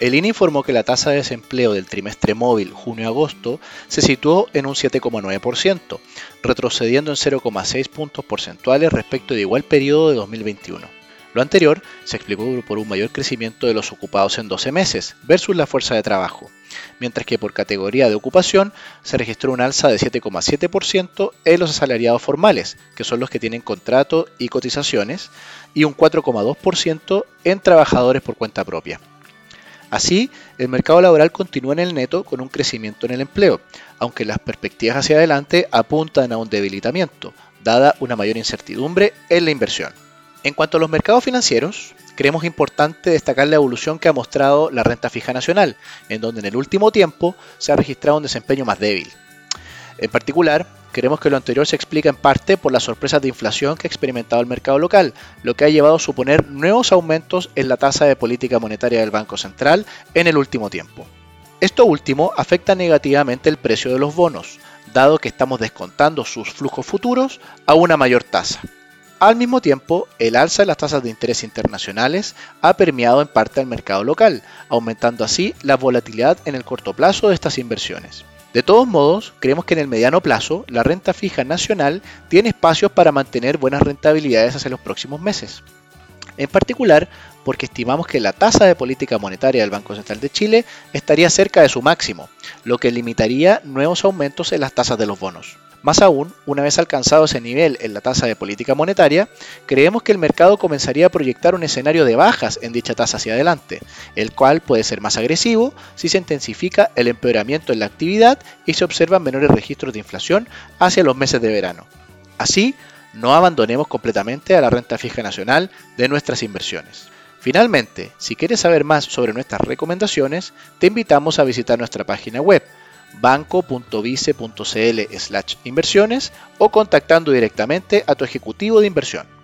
El INE informó que la tasa de desempleo del trimestre móvil junio-agosto se situó en un 7,9%, retrocediendo en 0,6 puntos porcentuales respecto de igual periodo de 2021. Lo anterior se explicó por un mayor crecimiento de los ocupados en 12 meses versus la fuerza de trabajo, mientras que por categoría de ocupación se registró un alza de 7,7% en los asalariados formales, que son los que tienen contrato y cotizaciones, y un 4,2% en trabajadores por cuenta propia. Así, el mercado laboral continúa en el neto con un crecimiento en el empleo, aunque las perspectivas hacia adelante apuntan a un debilitamiento, dada una mayor incertidumbre en la inversión. En cuanto a los mercados financieros, creemos importante destacar la evolución que ha mostrado la renta fija nacional, en donde en el último tiempo se ha registrado un desempeño más débil. En particular, Creemos que lo anterior se explica en parte por las sorpresas de inflación que ha experimentado el mercado local, lo que ha llevado a suponer nuevos aumentos en la tasa de política monetaria del Banco Central en el último tiempo. Esto último afecta negativamente el precio de los bonos, dado que estamos descontando sus flujos futuros a una mayor tasa. Al mismo tiempo, el alza de las tasas de interés internacionales ha permeado en parte al mercado local, aumentando así la volatilidad en el corto plazo de estas inversiones. De todos modos, creemos que en el mediano plazo la renta fija nacional tiene espacios para mantener buenas rentabilidades hacia los próximos meses. En particular, porque estimamos que la tasa de política monetaria del Banco Central de Chile estaría cerca de su máximo, lo que limitaría nuevos aumentos en las tasas de los bonos. Más aún, una vez alcanzado ese nivel en la tasa de política monetaria, creemos que el mercado comenzaría a proyectar un escenario de bajas en dicha tasa hacia adelante, el cual puede ser más agresivo si se intensifica el empeoramiento en la actividad y se observan menores registros de inflación hacia los meses de verano. Así, no abandonemos completamente a la renta fija nacional de nuestras inversiones. Finalmente, si quieres saber más sobre nuestras recomendaciones, te invitamos a visitar nuestra página web banco.vice.cl inversiones o contactando directamente a tu ejecutivo de inversión.